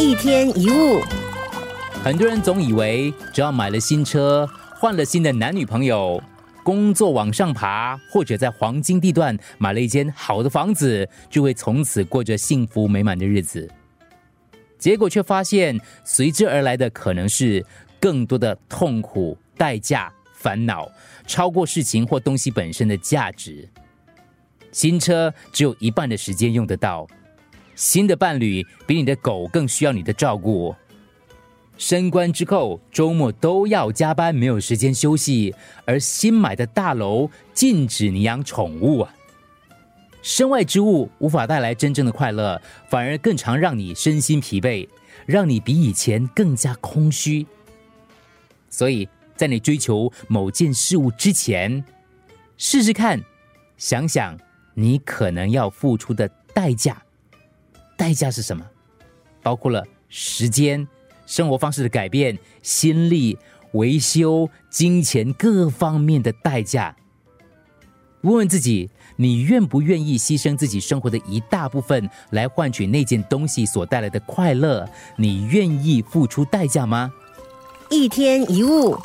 一天一物，很多人总以为只要买了新车、换了新的男女朋友、工作往上爬，或者在黄金地段买了一间好的房子，就会从此过着幸福美满的日子。结果却发现，随之而来的可能是更多的痛苦、代价、烦恼，超过事情或东西本身的价值。新车只有一半的时间用得到，新的伴侣比你的狗更需要你的照顾。升官之后，周末都要加班，没有时间休息。而新买的大楼禁止你养宠物啊！身外之物无法带来真正的快乐，反而更常让你身心疲惫，让你比以前更加空虚。所以在你追求某件事物之前，试试看，想想你可能要付出的代价。代价是什么？包括了时间。生活方式的改变、心力、维修、金钱各方面的代价。问问自己，你愿不愿意牺牲自己生活的一大部分，来换取那件东西所带来的快乐？你愿意付出代价吗？一天一物。